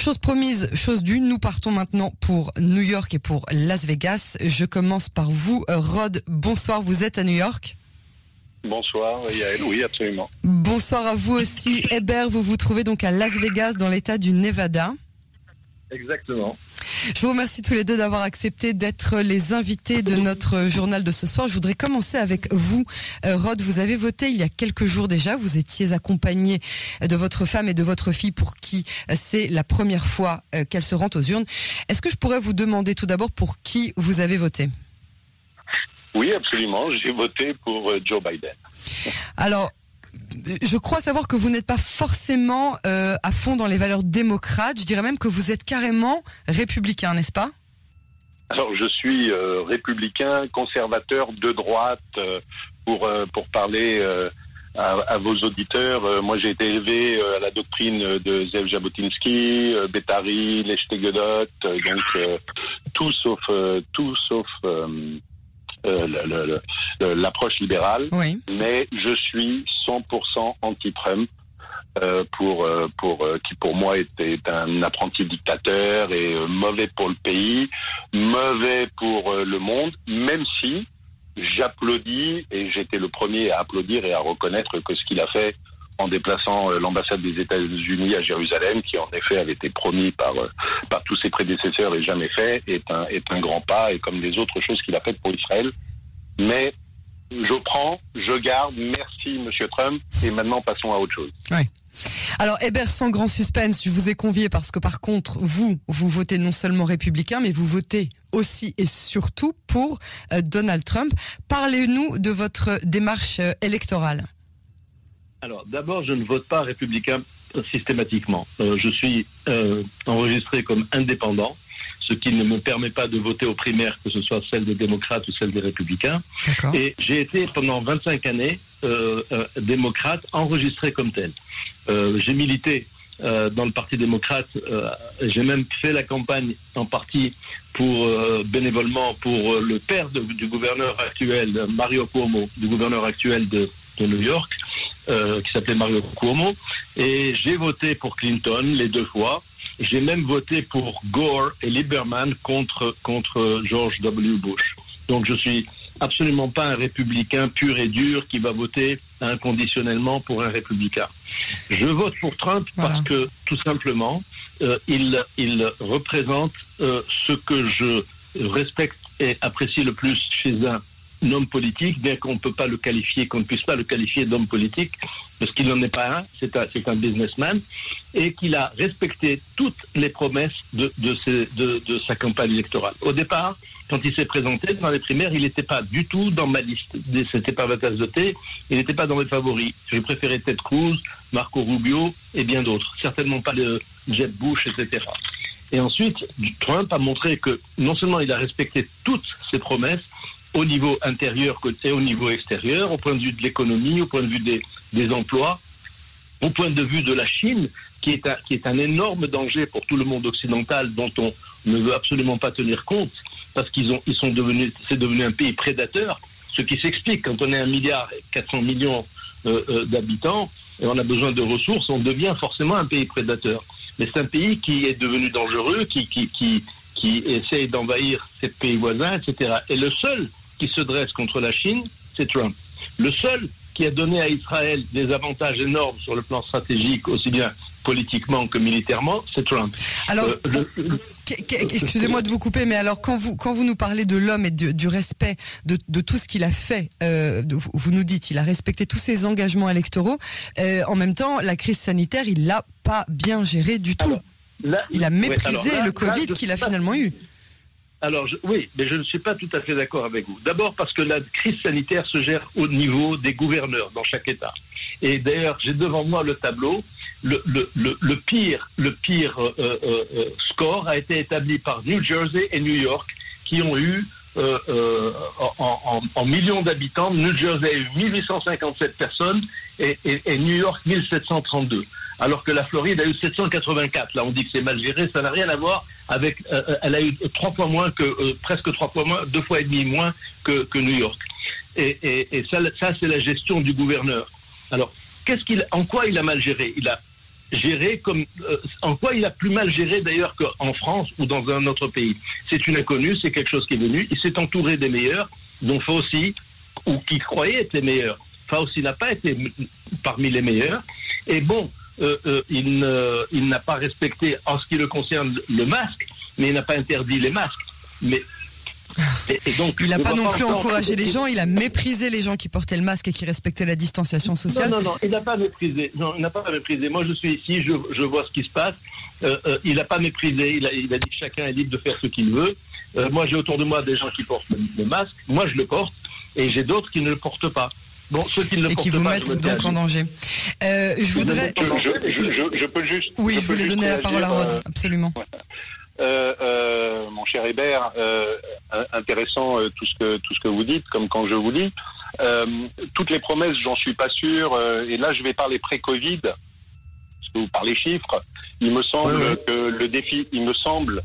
Chose promise, chose due, nous partons maintenant pour New York et pour Las Vegas. Je commence par vous, Rod. Bonsoir, vous êtes à New York? Bonsoir Yael, oui absolument. Bonsoir à vous aussi, Hébert. Vous vous trouvez donc à Las Vegas dans l'état du Nevada. Exactement. Je vous remercie tous les deux d'avoir accepté d'être les invités de notre journal de ce soir. Je voudrais commencer avec vous, euh, Rod. Vous avez voté il y a quelques jours déjà. Vous étiez accompagné de votre femme et de votre fille pour qui c'est la première fois euh, qu'elle se rend aux urnes. Est-ce que je pourrais vous demander tout d'abord pour qui vous avez voté? Oui, absolument. J'ai voté pour euh, Joe Biden. Alors, je crois savoir que vous n'êtes pas forcément euh, à fond dans les valeurs démocrates. Je dirais même que vous êtes carrément républicain, n'est-ce pas? Alors, je suis euh, républicain, conservateur de droite, euh, pour, pour parler à, vos auditeurs. moi, j'ai été élevé à la doctrine de Zev Jabotinsky, Bettari, Lech donc tout sauf tout sauf l'approche libérale, mais je suis 100% anti-Trump. Euh, pour euh, pour qui pour moi était un apprenti dictateur et mauvais pour le pays, mauvais pour le monde, même si j'applaudis et j'étais le premier à applaudir et à reconnaître que ce qu'il a fait en déplaçant euh, l'ambassade des États-Unis à Jérusalem, qui en effet avait été promis par, euh, par tous ses prédécesseurs et jamais fait, est un, est un grand pas, et comme les autres choses qu'il a faites pour Israël. Mais je prends, je garde, merci Monsieur Trump, et maintenant passons à autre chose. Alors Hébert, sans grand suspense, je vous ai convié parce que par contre, vous, vous votez non seulement républicain, mais vous votez aussi et surtout pour euh, Donald Trump. Parlez-nous de votre démarche électorale. Alors, d'abord, je ne vote pas républicain systématiquement. Euh, je suis euh, enregistré comme indépendant, ce qui ne me permet pas de voter aux primaires, que ce soit celle des démocrates ou celle des républicains. Et j'ai été pendant 25 années euh, démocrate enregistré comme tel. j'ai milité dans le Parti démocrate. j'ai même fait la campagne en partie pour bénévolement pour le père du gouverneur actuel, Mario Cuomo, du gouverneur actuel de New York. Euh, qui s'appelait Mario Cuomo. Et j'ai voté pour Clinton les deux fois. J'ai même voté pour Gore et Lieberman contre, contre George W. Bush. Donc je suis absolument pas un républicain pur et dur qui va voter inconditionnellement pour un républicain. Je vote pour Trump parce que tout simplement, euh, il, il représente euh, ce que je respecte et apprécie le plus chez un homme politique, bien qu'on ne peut pas le qualifier, qu'on ne puisse pas le qualifier d'homme politique, parce qu'il n'en est pas un, c'est un, un, businessman, et qu'il a respecté toutes les promesses de, de, de, de, sa campagne électorale. Au départ, quand il s'est présenté dans les primaires, il n'était pas du tout dans ma liste. C'était pas ma tasse de thé. Il n'était pas dans mes favoris. J'ai préféré Ted Cruz, Marco Rubio et bien d'autres. Certainement pas le Jeb Bush, etc. Et ensuite, Trump a montré que non seulement il a respecté toutes ses promesses, au niveau intérieur et au niveau extérieur, au point de vue de l'économie, au point de vue des, emplois, au point de vue de la Chine, qui est, un, qui est un énorme danger pour tout le monde occidental dont on ne veut absolument pas tenir compte, parce qu'ils ont, ils sont devenus, c'est devenu un pays prédateur, ce qui s'explique quand on est un milliard et 400 millions euh, euh, d'habitants et on a besoin de ressources, on devient forcément un pays prédateur. Mais c'est un pays qui est devenu dangereux, qui, qui, qui, qui essaye d'envahir ses pays voisins, etc. Et le seul qui se dresse contre la Chine, c'est Trump. Le seul qui a donné à Israël des avantages énormes sur le plan stratégique, aussi bien politiquement que militairement, c'est Trump. Alors, euh, excusez-moi de vous couper, mais alors quand vous quand vous nous parlez de l'homme et du respect de, de, tout ce qu'il a fait, euh, vous, nous dites il a respecté tous ses engagements électoraux. Euh, en même temps, la crise sanitaire, il l'a pas bien géré du tout. il a méprisé le Covid qu'il a finalement eu. Alors oui, mais je ne suis pas tout à fait d'accord avec vous. D'abord parce que la crise sanitaire se gère au niveau des gouverneurs dans chaque État. Et d'ailleurs, j'ai devant moi le tableau. Le, pire, le pire euh, euh, euh, score a été établi par New Jersey et New York, qui ont eu en, millions d'habitants, New Jersey a eu 1857 personnes et New York 1732 alors que la Floride a eu 784. Là, on dit que c'est mal géré, ça n'a rien à voir avec. Euh, euh, elle a eu trois fois moins que euh, presque trois fois moins, deux fois et demi moins que, New York. Et ça, ça c'est la gestion du gouverneur. Alors, qu'est-ce qu'il, en quoi il a mal géré? Il a géré comme en quoi il a plus mal géré d'ailleurs qu'en France ou dans un autre pays? C'est une inconnue, c'est quelque chose qui est venu. Il s'est entouré des meilleurs, dont Fauci ou qui croyait être les meilleurs. Fauci n'a pas été parmi les meilleurs. Et bon, il n'a pas respecté en ce qui le concerne le masque, mais il n'a pas interdit les masques. Mais donc, il n'a pas non plus encouragé les gens, il a méprisé les gens qui portaient le masque et qui respectaient la distanciation sociale. Non, non, non, il n'a pas méprisé. Non, il n'a pas méprisé. Moi, je suis ici, je, je vois ce qui se passe. Euh, euh, il n'a pas méprisé. Il a, il a, dit que chacun est libre de faire ce qu'il veut. Euh, moi, j'ai autour de moi des gens qui portent le, masque. Moi, je le porte. Et j'ai d'autres qui ne le portent pas. Bon, ceux qui ne le et qui vous mettent donc en danger. je voudrais. Je, peux juste. Oui, je, voulais donner la parole à Rod, absolument. Euh, euh, mon cher Hébert, euh, intéressant tout ce que tout ce que vous dites, comme quand je vous dis. toutes les promesses, j'en suis pas sûr. et là, je vais parler pré-Covid, parce que vous parlez chiffres. Il me semble que le défi, il me semble,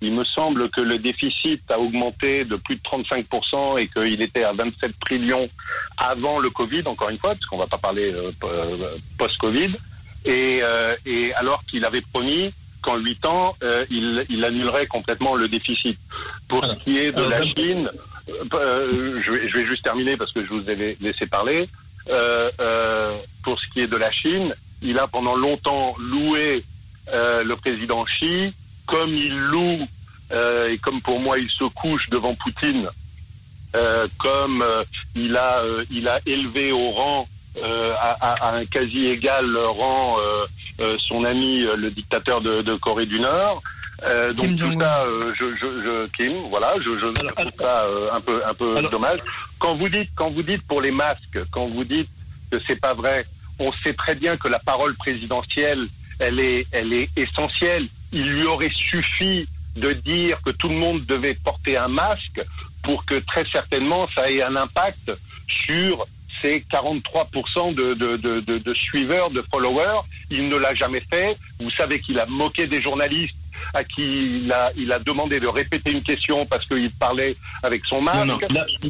il me semble que le déficit a augmenté de plus de 35% et qu'il était à 27 trillions avant le Covid, encore une fois, parce qu'on va pas parler post-Covid. Et, et alors qu'il avait promis qu'en 8 ans, euh, il, il, annulerait complètement le déficit. Pour ce qui est de la Chine, euh, je, vais, je, vais, juste terminer parce que je vous ai laissé parler. Euh, pour ce qui est de la Chine, il a pendant longtemps loué le président Xi, comme il loue et comme pour moi il se couche devant Poutine, comme il a il a élevé au rang à, à, un quasi égal rang euh, son ami, euh, le dictateur de, de Corée du Nord. Euh, donc tout ça, euh, je, je, je, Kim, voilà, je, je, trouve ça euh, un peu, un peu dommage. Quand vous dites, quand vous dites pour les masques, quand vous dites que c'est pas vrai, on sait très bien que la parole présidentielle, elle est, elle est essentielle. Il lui aurait suffi de dire que tout le monde devait porter un masque pour que très certainement ça ait un impact sur c'est 43% de, de, de, de, suiveurs, de followers. Il ne l'a jamais fait. Vous savez qu'il a moqué des journalistes à qui il a, il a demandé de répéter une question parce qu'il parlait avec son masque. Non,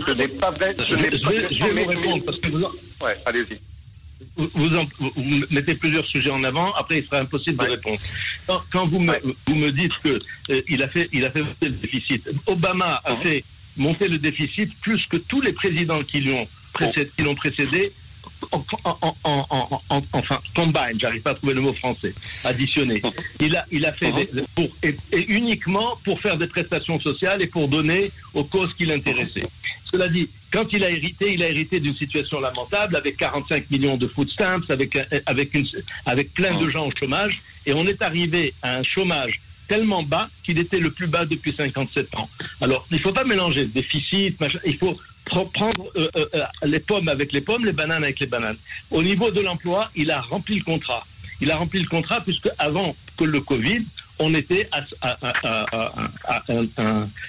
ce n'est pas vrai. Je, vais, vous répondre parce que vous... Ouais, allez-y. Vous, mettez plusieurs sujets en avant, après il sera impossible de répondre. Quand, vous, me, vous me dites que euh, il a fait il a fait monter le déficit, Obama a fait monter le déficit plus que tous les présidents qui l'ont précédé, enfin, combine, j'arrive pas à trouver le mot français, additionné. Il a, il a fait pour, et, uniquement pour faire des prestations sociales et pour donner aux causes qui l'intéressaient. Cela dit, quand il a hérité, il a hérité d'une situation lamentable avec 45 millions de food stamps, avec, avec, une, avec plein de gens au chômage, et on est arrivé à un chômage tellement bas qu'il était le plus bas depuis 57 ans. Alors, il ne faut pas mélanger déficit, machin, il faut prendre euh, euh, euh, les pommes avec les pommes, les bananes avec les bananes. Au niveau de l'emploi, il a rempli le contrat. Il a rempli le contrat puisque avant que le Covid, on était à,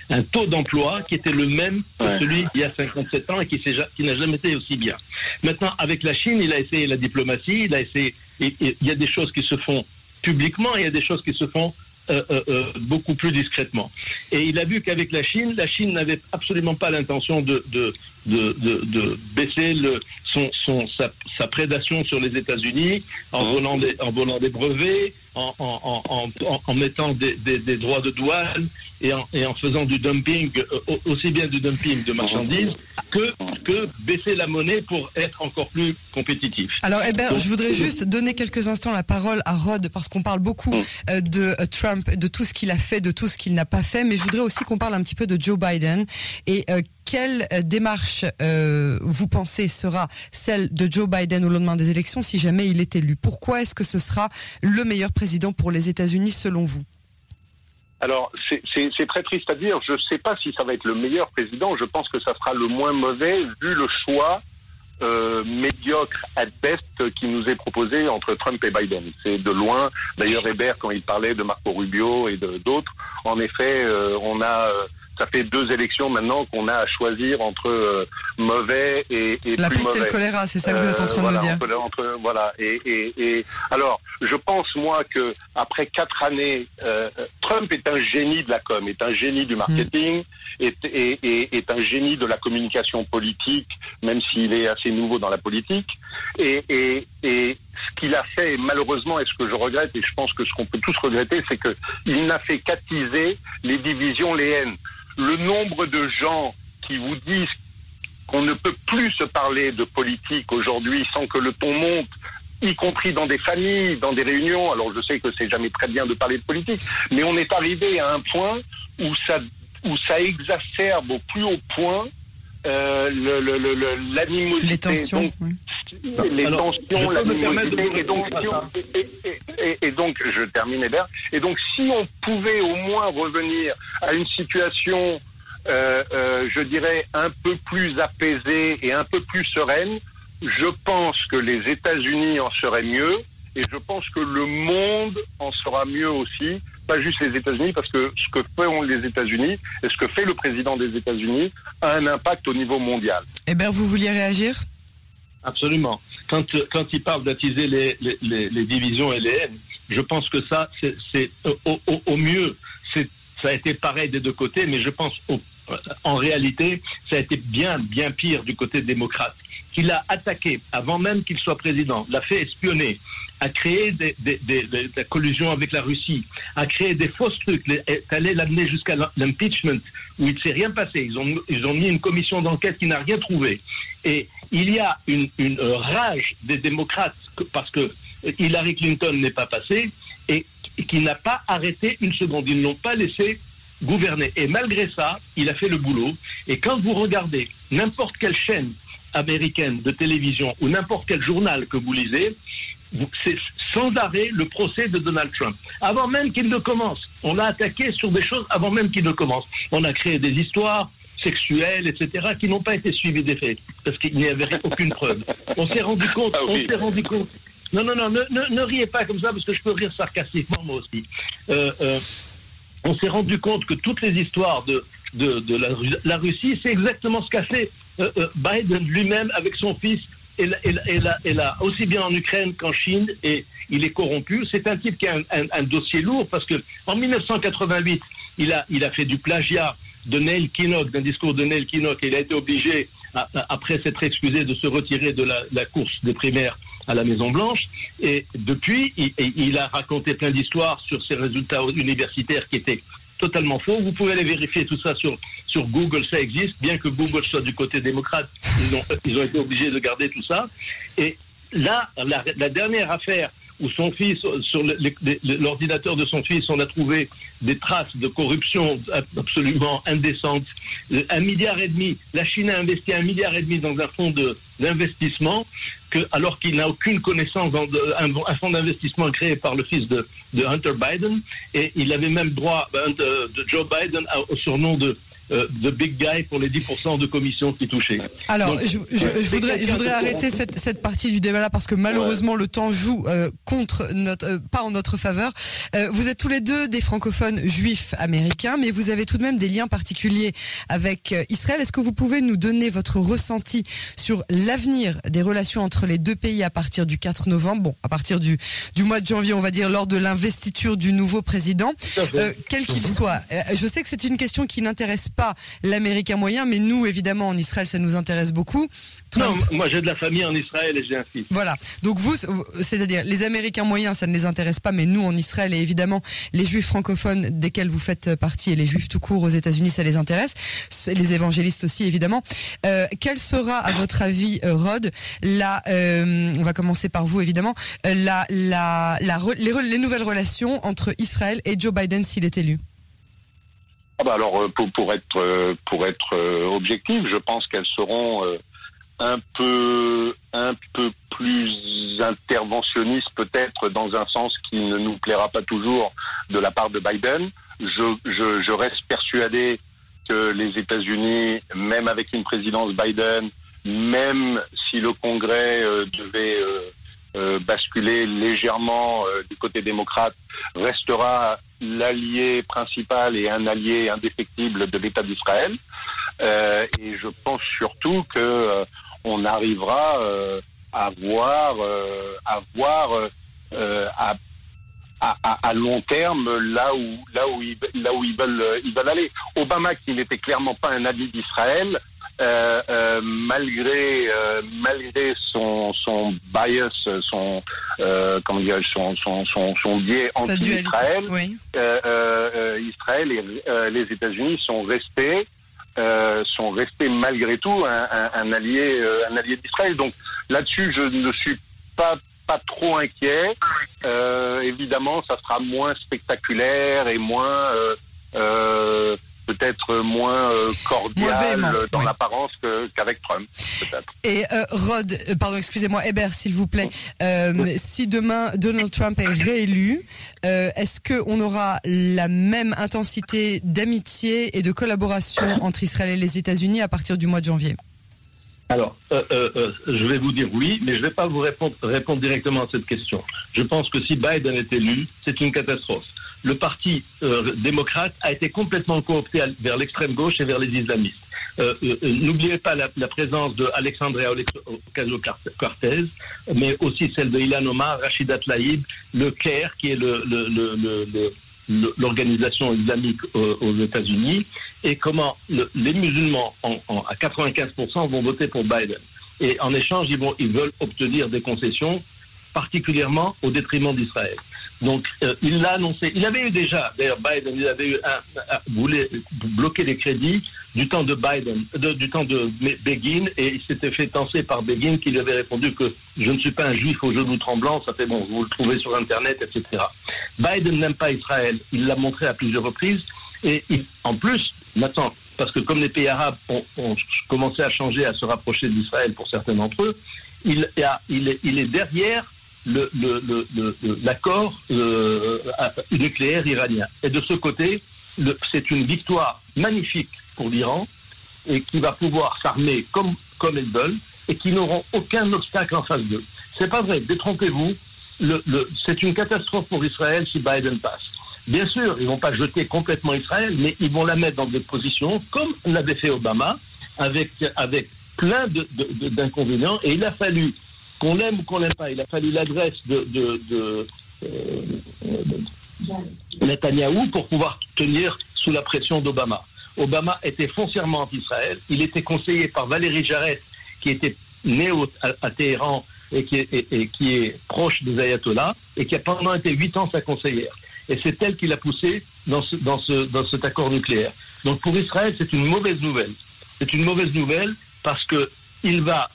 un, taux d'emploi qui était le même que celui il y a 57 ans et qui, qui n'a jamais été aussi bien. Maintenant, avec la Chine, il a essayé la diplomatie, il a essayé. il y a des choses qui se font publiquement et il y a des choses qui se font euh, euh, euh, beaucoup plus discrètement. Et il a vu qu'avec la Chine, la Chine n'avait absolument pas l'intention de, de, de, de, baisser le, son, son, sa, sa prédation sur les États-Unis en, mmh. volant des, en volant des brevets, en, en, en, en mettant des, des, des, droits de douane et en, et en faisant du dumping, aussi bien du dumping de marchandises que, que baisser la monnaie pour être encore plus compétitif. Alors, Hébert, je voudrais juste donner quelques instants la parole à Rod parce qu'on parle beaucoup mm. euh, de euh, Trump, de tout ce qu'il a fait, de tout ce qu'il n'a pas fait, mais je voudrais aussi qu'on parle un petit peu de Joe Biden et euh, quelle démarche vous pensez sera celle de Joe Biden au lendemain des élections si jamais il est élu? Pourquoi est-ce que ce sera le meilleur président pour les États-Unis selon vous? Alors, c'est très triste à dire. Je ne sais pas si ça va être le meilleur président. Je pense que ça sera le moins mauvais vu le choix euh, médiocre at best qui nous est proposé entre Trump et Biden. C'est de loin. D'ailleurs, Hébert, quand il parlait de Marco Rubio et d'autres, en effet, euh, on a euh, ça fait deux élections maintenant qu'on a à choisir entre euh, mauvais et, et la plus mauvais. et le choléra, c'est ça que vous êtes en train de me dire. Entre, voilà. Et, et, et, alors, je pense moi que après quatre années, euh, Trump est un génie de la com, est un génie du marketing, mm. est, est, est, un génie de la communication politique, même s'il est assez nouveau dans la politique. Et, ce qu'il a fait, malheureusement, et ce que je regrette, et je pense que ce qu'on peut tous regretter, c'est qu'il n'a fait qu'attiser les divisions, les haines. Le nombre de gens qui vous disent qu'on ne peut plus se parler de politique aujourd'hui sans que le ton monte, y compris dans des familles, dans des réunions. Alors je sais que c'est jamais très bien de parler de politique, mais on est arrivé à un point où ça exacerbe au plus haut point euh, l'animosité. Les tensions. Les tensions, l'animosité. Et donc, et, donc, je termine Hébert. Et donc, si on pouvait au moins revenir à une situation, euh, euh, je dirais, un peu plus apaisée et un peu plus sereine, je pense que les États-Unis en seraient mieux et je pense que le monde en sera mieux aussi, pas juste les États-Unis, parce que ce que font les États-Unis et ce que fait le président des États-Unis a un impact au niveau mondial. Eh bien, vous vouliez réagir? Absolument. Quand, quand il parle d'attiser les, les, divisions et les haines, je pense que ça, c'est au, au, mieux, ça a été pareil des deux côtés, mais je pense en réalité, ça a été bien, bien pire du côté démocrate. Qu'il a attaqué, avant même qu'il soit président, l'a fait espionner, a créé des, des, la collusion avec la Russie, a créé des fausses trucs, est allé l'amener jusqu'à l'impeachment, où il ne s'est rien passé. Ils ont, mis une commission d'enquête qui n'a rien trouvé. Et il y a une, une rage des démocrates parce que Hillary Clinton n'est pas passée et qui n'a pas arrêté une seconde. Ils n'ont pas laissé gouverner. Et malgré ça, il a fait le boulot. Et quand vous regardez n'importe quelle chaîne américaine de télévision ou n'importe quel journal que vous lisez, c'est sans arrêt le procès de Donald Trump. Avant même qu'il ne commence, on l'a attaqué sur des choses avant même qu'il ne commence. On a créé des histoires sexuelles, etc., qui n'ont pas été suivies des faits, parce qu'il n'y avait aucune preuve. On s'est rendu compte, ah on s'est rendu compte. Non, non, non, ne, ne, riez pas comme ça, parce que je peux rire sarcastiquement, moi aussi. Euh, euh, on s'est rendu compte que toutes les histoires de, de, de la, la, Russie, c'est exactement ce qu'a fait euh, Biden lui-même avec son fils et, là, aussi bien en Ukraine qu'en Chine, et il est corrompu. C'est un type qui a un, dossier lourd parce que en 1988, il a, il a fait du plagiat de Neil Kinnock, d'un discours de Neil Kinnock, et il a été obligé, après s'être excusé, de se retirer de la, course des primaires à la Maison Blanche. Et depuis, il, il a raconté plein d'histoires sur ses résultats universitaires qui étaient totalement faux. Vous pouvez aller vérifier tout ça sur, sur Google, ça existe, bien que Google soit du côté démocrate, ils ont, été obligés de garder tout ça. Et là, la, dernière affaire où son fils, sur l'ordinateur de son fils, on a trouvé des traces de corruption absolument indécentes. Un milliard et demi, la Chine a investi un milliard et demi dans un fonds d'investissement alors qu'il n'a aucune connaissance dans un, fonds d'investissement créé par le fils de, Hunter Biden, et il avait même droit euh, de, Joe Biden au surnom de euh, de big guy pour les 10% de commissions qui touchaient. Alors, je, voudrais, je voudrais arrêter cette, cette partie du débat là parce que malheureusement le temps joue euh, contre notre, euh, pas en notre faveur. vous êtes tous les deux des francophones juifs américains, mais vous avez tout de même des liens particuliers avec Israël. Est-ce que vous pouvez nous donner votre ressenti sur l'avenir des relations entre les deux pays à partir du 4 novembre, bon, à partir du, du mois de janvier, on va dire, lors de l'investiture du nouveau président, quel qu'il soit. je sais que c'est une question qui n'intéresse pas pas l'américain moyen, mais nous, évidemment, en Israël, ça nous intéresse beaucoup. Non, moi j'ai de la famille en Israël et j'ai un fils. Voilà. Donc vous, c'est-à-dire les Américains moyens, ça ne les intéresse pas, mais nous en Israël et évidemment les Juifs francophones desquels vous faites partie et les Juifs tout court aux États-Unis, ça les intéresse. Les évangélistes aussi évidemment. Euh, quelle sera, à votre avis, euh, Rod, la, euh, on va commencer par vous évidemment, euh, la, la, la, les, les nouvelles relations entre Israël et Joe Biden s'il est élu? Ah bah alors euh, pour, être euh, pour être euh, objectif, je pense qu'elles seront un peu un peu plus interventionnistes peut-être dans un sens qui ne nous plaira pas toujours de la part de Biden. Je, je, je reste persuadé que les États-Unis, même avec une présidence Biden, même si le Congrès devait basculer légèrement du côté démocrate, restera l'allié principal et un allié indéfectible de l'État d'Israël. Euh, et je pense surtout que euh, on arrivera euh, à voir, à voir à, à, long terme là où là où ils, là où ils veulent ils veulent aller. Obama, qui n'était clairement pas un ami d'Israël, euh, euh, malgré malgré son son bias, son comment dire, son son son, son biais anti-Israël, Israël et les États-Unis sont restés sont restés malgré tout un, un allié un allié d'Israël. Donc là-dessus, je ne suis pas pas trop inquiet. Euh, évidemment, ça sera moins spectaculaire et moins euh, peut-être moins cordial dans l'apparence qu'avec Trump, peut-être. Et Rod, pardon, excusez-moi, Hébert, s'il vous plaît, si demain Donald Trump est réélu, est-ce qu'on aura la même intensité d'amitié et de collaboration entre Israël et les États-Unis à partir du mois de janvier? Alors, euh, euh, euh, je vais vous dire oui, mais je ne vais pas vous répondre, répondre, directement à cette question. Je pense que si Biden est élu, c'est une catastrophe. Le parti démocrate a été complètement coopté vers l'extrême gauche et vers les islamistes. N'oubliez pas la, présence de Alexandria Ocasio-Cortez, mais aussi celle de Ilan Omar, Rachida Tlaib, le CAIR, qui est l'organisation islamique aux, États-Unis et comment les musulmans à 95% vont voter pour Biden. Et en échange, ils veulent obtenir des concessions, particulièrement au détriment d'Israël. Donc, euh, il l'a annoncé. Il avait eu déjà, d'ailleurs, Biden, il avait eu un, voulait bloquer les crédits du temps de Biden, du temps de Begin, et il s'était fait tenser par Begin qui lui avait répondu que je ne suis pas un juif au genou tremblant, ça fait bon, vous le trouvez sur Internet, etc. Biden n'aime pas Israël, il l'a montré à plusieurs reprises, et en plus, maintenant, parce que comme les pays arabes ont, commencé à changer, à se rapprocher d'Israël pour certains d'entre eux, il, il, est, il est derrière l'accord le, le, nucléaire iranien. Et de ce côté, c'est une victoire magnifique pour l'Iran et qui va pouvoir s'armer comme, comme elles veulent et qui n'auront aucun obstacle en face d'eux. C'est pas vrai, détrompez-vous, c'est une catastrophe pour Israël si Biden passe. Bien sûr, ils vont pas jeter complètement Israël, mais ils vont la mettre dans des positions comme l'avait fait Obama, avec, avec plein d'inconvénients. Et il a fallu qu'on l'aime ou qu'on l'aime pas, il a fallu l'adresse de, de, euh, Netanyahou pour pouvoir tenir sous la pression d'Obama. Obama était foncièrement anti-Israël. Il était conseillé par Valérie Jarrett, qui était née à, Téhéran et qui, est, qui est proche des ayatollahs, et qui a pendant été huit ans sa conseillère. Et c'est elle qui l'a poussé dans, ce, dans, ce, dans cet accord nucléaire. Donc pour Israël, c'est une mauvaise nouvelle. C'est une mauvaise nouvelle parce que il va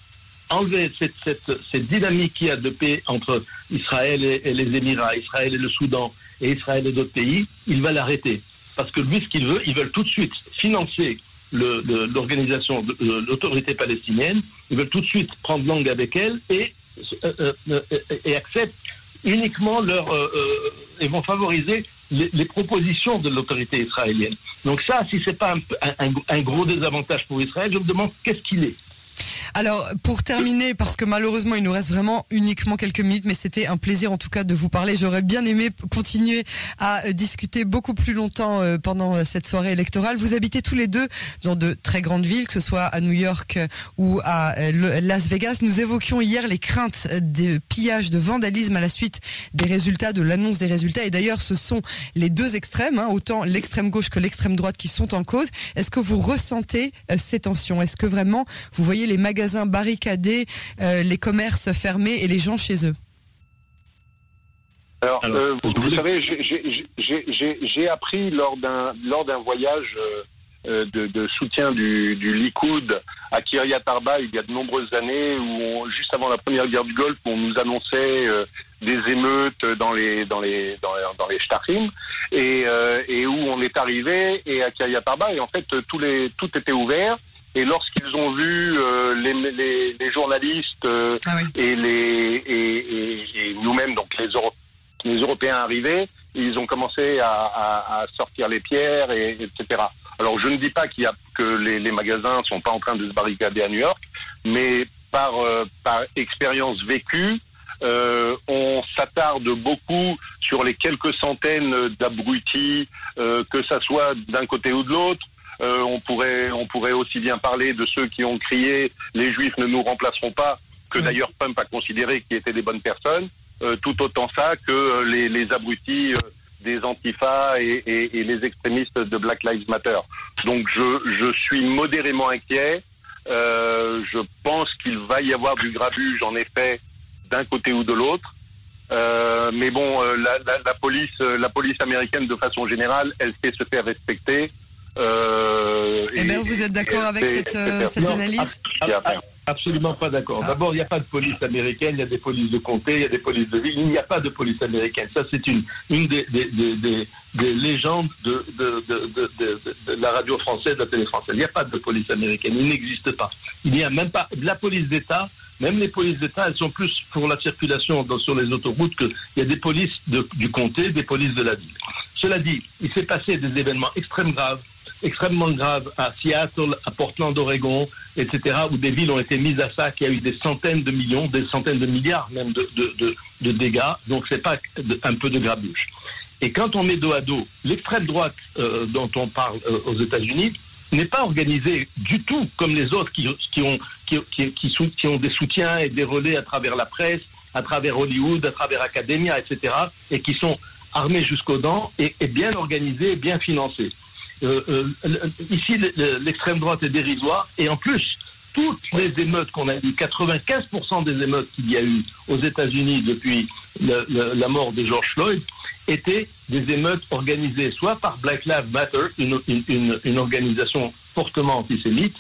enlever cette, cette, dynamique qu'il y a de paix entre Israël et, les Émirats, Israël et le Soudan, et Israël et d'autres pays, il va l'arrêter. Parce que lui, ce qu'il veut, ils veulent tout de suite financer l'organisation, l'autorité palestinienne, ils veulent tout de suite prendre langue avec elle et, euh, euh, et acceptent uniquement leur... Euh, et vont favoriser les, propositions de l'autorité israélienne. Donc ça, si c'est pas un, un, gros désavantage pour Israël, je me demande qu'est-ce qu'il est. Alors, pour terminer, parce que malheureusement, il nous reste vraiment uniquement quelques minutes, mais c'était un plaisir en tout cas de vous parler. J'aurais bien aimé continuer à euh, discuter beaucoup plus longtemps euh, pendant euh, cette soirée électorale. Vous habitez tous les deux dans de très grandes villes, que ce soit à New York ou à Las Vegas. Nous évoquions hier les craintes de pillage, de vandalisme à la suite des résultats, de l'annonce des résultats. Et d'ailleurs, ce sont les deux extrêmes, hein, autant l'extrême gauche que l'extrême droite qui sont en cause. Est-ce que vous ressentez ces tensions? Est-ce que vraiment vous voyez les magasins barricadés, euh, les commerces fermés et les gens chez eux. Alors, euh, vous, savez, j'ai appris lors d'un lors d'un voyage euh, de, soutien du, du Likoud à Kiryat Arba il y a de nombreuses années, où juste avant la première guerre du Golfe, on nous annonçait des émeutes dans les dans les dans, dans les Shtachim, et, et où on est arrivé et à Kiryat Arba et en fait tous les tout était ouvert et lorsqu'ils ont vu euh, les, les, les, journalistes euh, ah et les et, et, nous-mêmes, donc les, les Européens arrivés, ils ont commencé à, à, à sortir les pierres, et, etc. Alors je ne dis pas qu'il y a que les, les magasins sont pas en train de se barricader à New York, mais par euh, par expérience vécue, euh, on s'attarde beaucoup sur les quelques centaines d'abrutis, euh, que ça soit d'un côté ou de l'autre, euh, on pourrait on pourrait aussi bien parler de ceux qui ont crié les juifs ne nous remplaceront pas que d'ailleurs Pump a considéré qu'ils étaient des bonnes personnes euh, tout autant ça que euh, les, les abrutis des antifas et, les extrémistes de Black Lives Matter donc je je suis modérément inquiet je pense qu'il va y avoir du grabuge, en effet, d'un côté ou de l'autre. mais bon, la, police, la police américaine, de façon générale, elle sait se faire respecter. Euh, eh bien, vous êtes d'accord avec cette, cette analyse Absolument pas d'accord. Ah. D'abord, il n'y a pas de police américaine, il y a des polices de comté, il y a des polices de ville. Il n'y a pas de police américaine. Ça, c'est une, une des, des, des, des légendes de, de, de, de, la radio française, de la télé française. Il n'y a pas de police américaine. Il n'existe pas. Il n'y a même pas de la police d'État. Même les polices d'État, elles sont plus pour la circulation dans, sur les autoroutes qu'il y a des polices du comté, des polices de la ville. Cela dit, il s'est passé des événements extrêmement graves extrêmement graves à Seattle, à Portland, Oregon, etc., où des villes ont été mises à sac, il y a eu des centaines de millions, des centaines de milliards même de, dégâts, donc c'est pas un peu de grabuge. Et quand on met dos à dos l'extrême droite euh, dont on parle euh, aux États-Unis, n'est pas organisée du tout comme les autres qui, ont des soutiens et des relais à travers la presse, à travers Hollywood, à travers Academia, etc., et qui sont armés jusqu'aux dents et, et bien organisés et bien financés. Euh, euh, ici, l'extrême droite est dérisoire. Et en plus, toutes les émeutes qu'on a eues, 95% des émeutes qu'il y a eu aux États-Unis depuis la mort de George Floyd, étaient des émeutes organisées soit par Black Lives Matter, une, organisation fortement antisémite,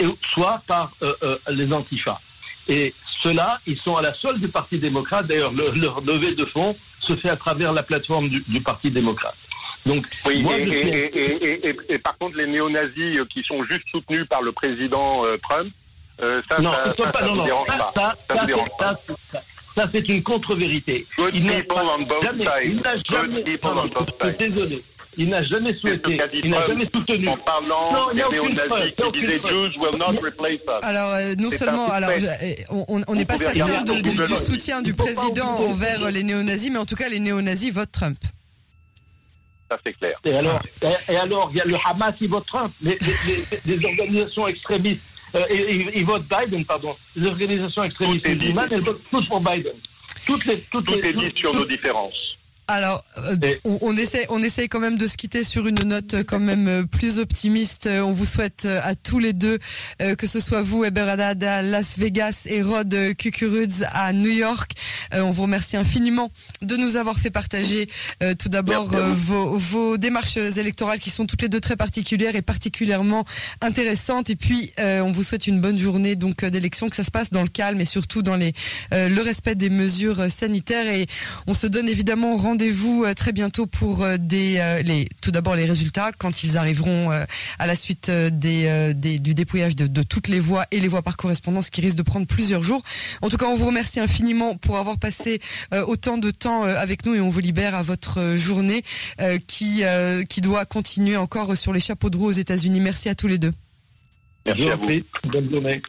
et soit par euh, les antifas. Et ceux-là, ils sont à la solde du Parti démocrate. D'ailleurs, leur levée de fonds se fait à travers la plateforme du Parti démocrate. Donc, oui, et, par contre, les néo-nazis euh, qui sont juste soutenus par le président euh, Trump, euh, ça, non, ça, ça, ça, dérange pas. Ça, dérange pas. Ça, c'est une contre-vérité. Il n'a jamais, désolé, il n'a jamais souhaité, il n'a jamais soutenu. En parlant non, qui Jews will not replace us. Alors, non seulement, alors, on n'est pas certain du, soutien du président envers les néo-nazis, mais en tout cas, les néo-nazis votent Trump ça c'est clair. Et alors, et, alors, il y a le Hamas, il vote Trump, les, les, organisations extrémistes, euh, ils, votent Biden, pardon. Les organisations extrémistes musulmanes, elles votent tous pour Biden. Toutes les, toutes Tout est dit sur nos différences. Alors, euh, on, essaie, on essaie quand même de se quitter sur une note euh, quand même euh, plus optimiste. On vous souhaite à tous les deux, que ce soit vous, Eberadad à Las Vegas et Rod Kukurudz à New York. On vous remercie infiniment de nous avoir fait partager tout d'abord vos, vos, démarches électorales qui sont toutes les deux très particulières et particulièrement intéressantes. Et puis, on vous souhaite une bonne journée donc d'élection, que ça se passe dans le calme et surtout dans les le respect des mesures sanitaires. Et on se donne évidemment rendez rendez-vous euh, très bientôt pour euh, des, euh, les, tout d'abord les résultats quand ils arriveront à la suite des, des du dépouillage de, de, toutes les voix et les voix par correspondance qui risquent de prendre plusieurs jours. En tout cas, on vous remercie infiniment pour avoir passé autant de temps avec nous et on vous libère à votre journée qui, qui doit continuer encore sur les chapeaux de roue aux États-Unis. Merci à tous les deux. Merci à vous. Bonne journée.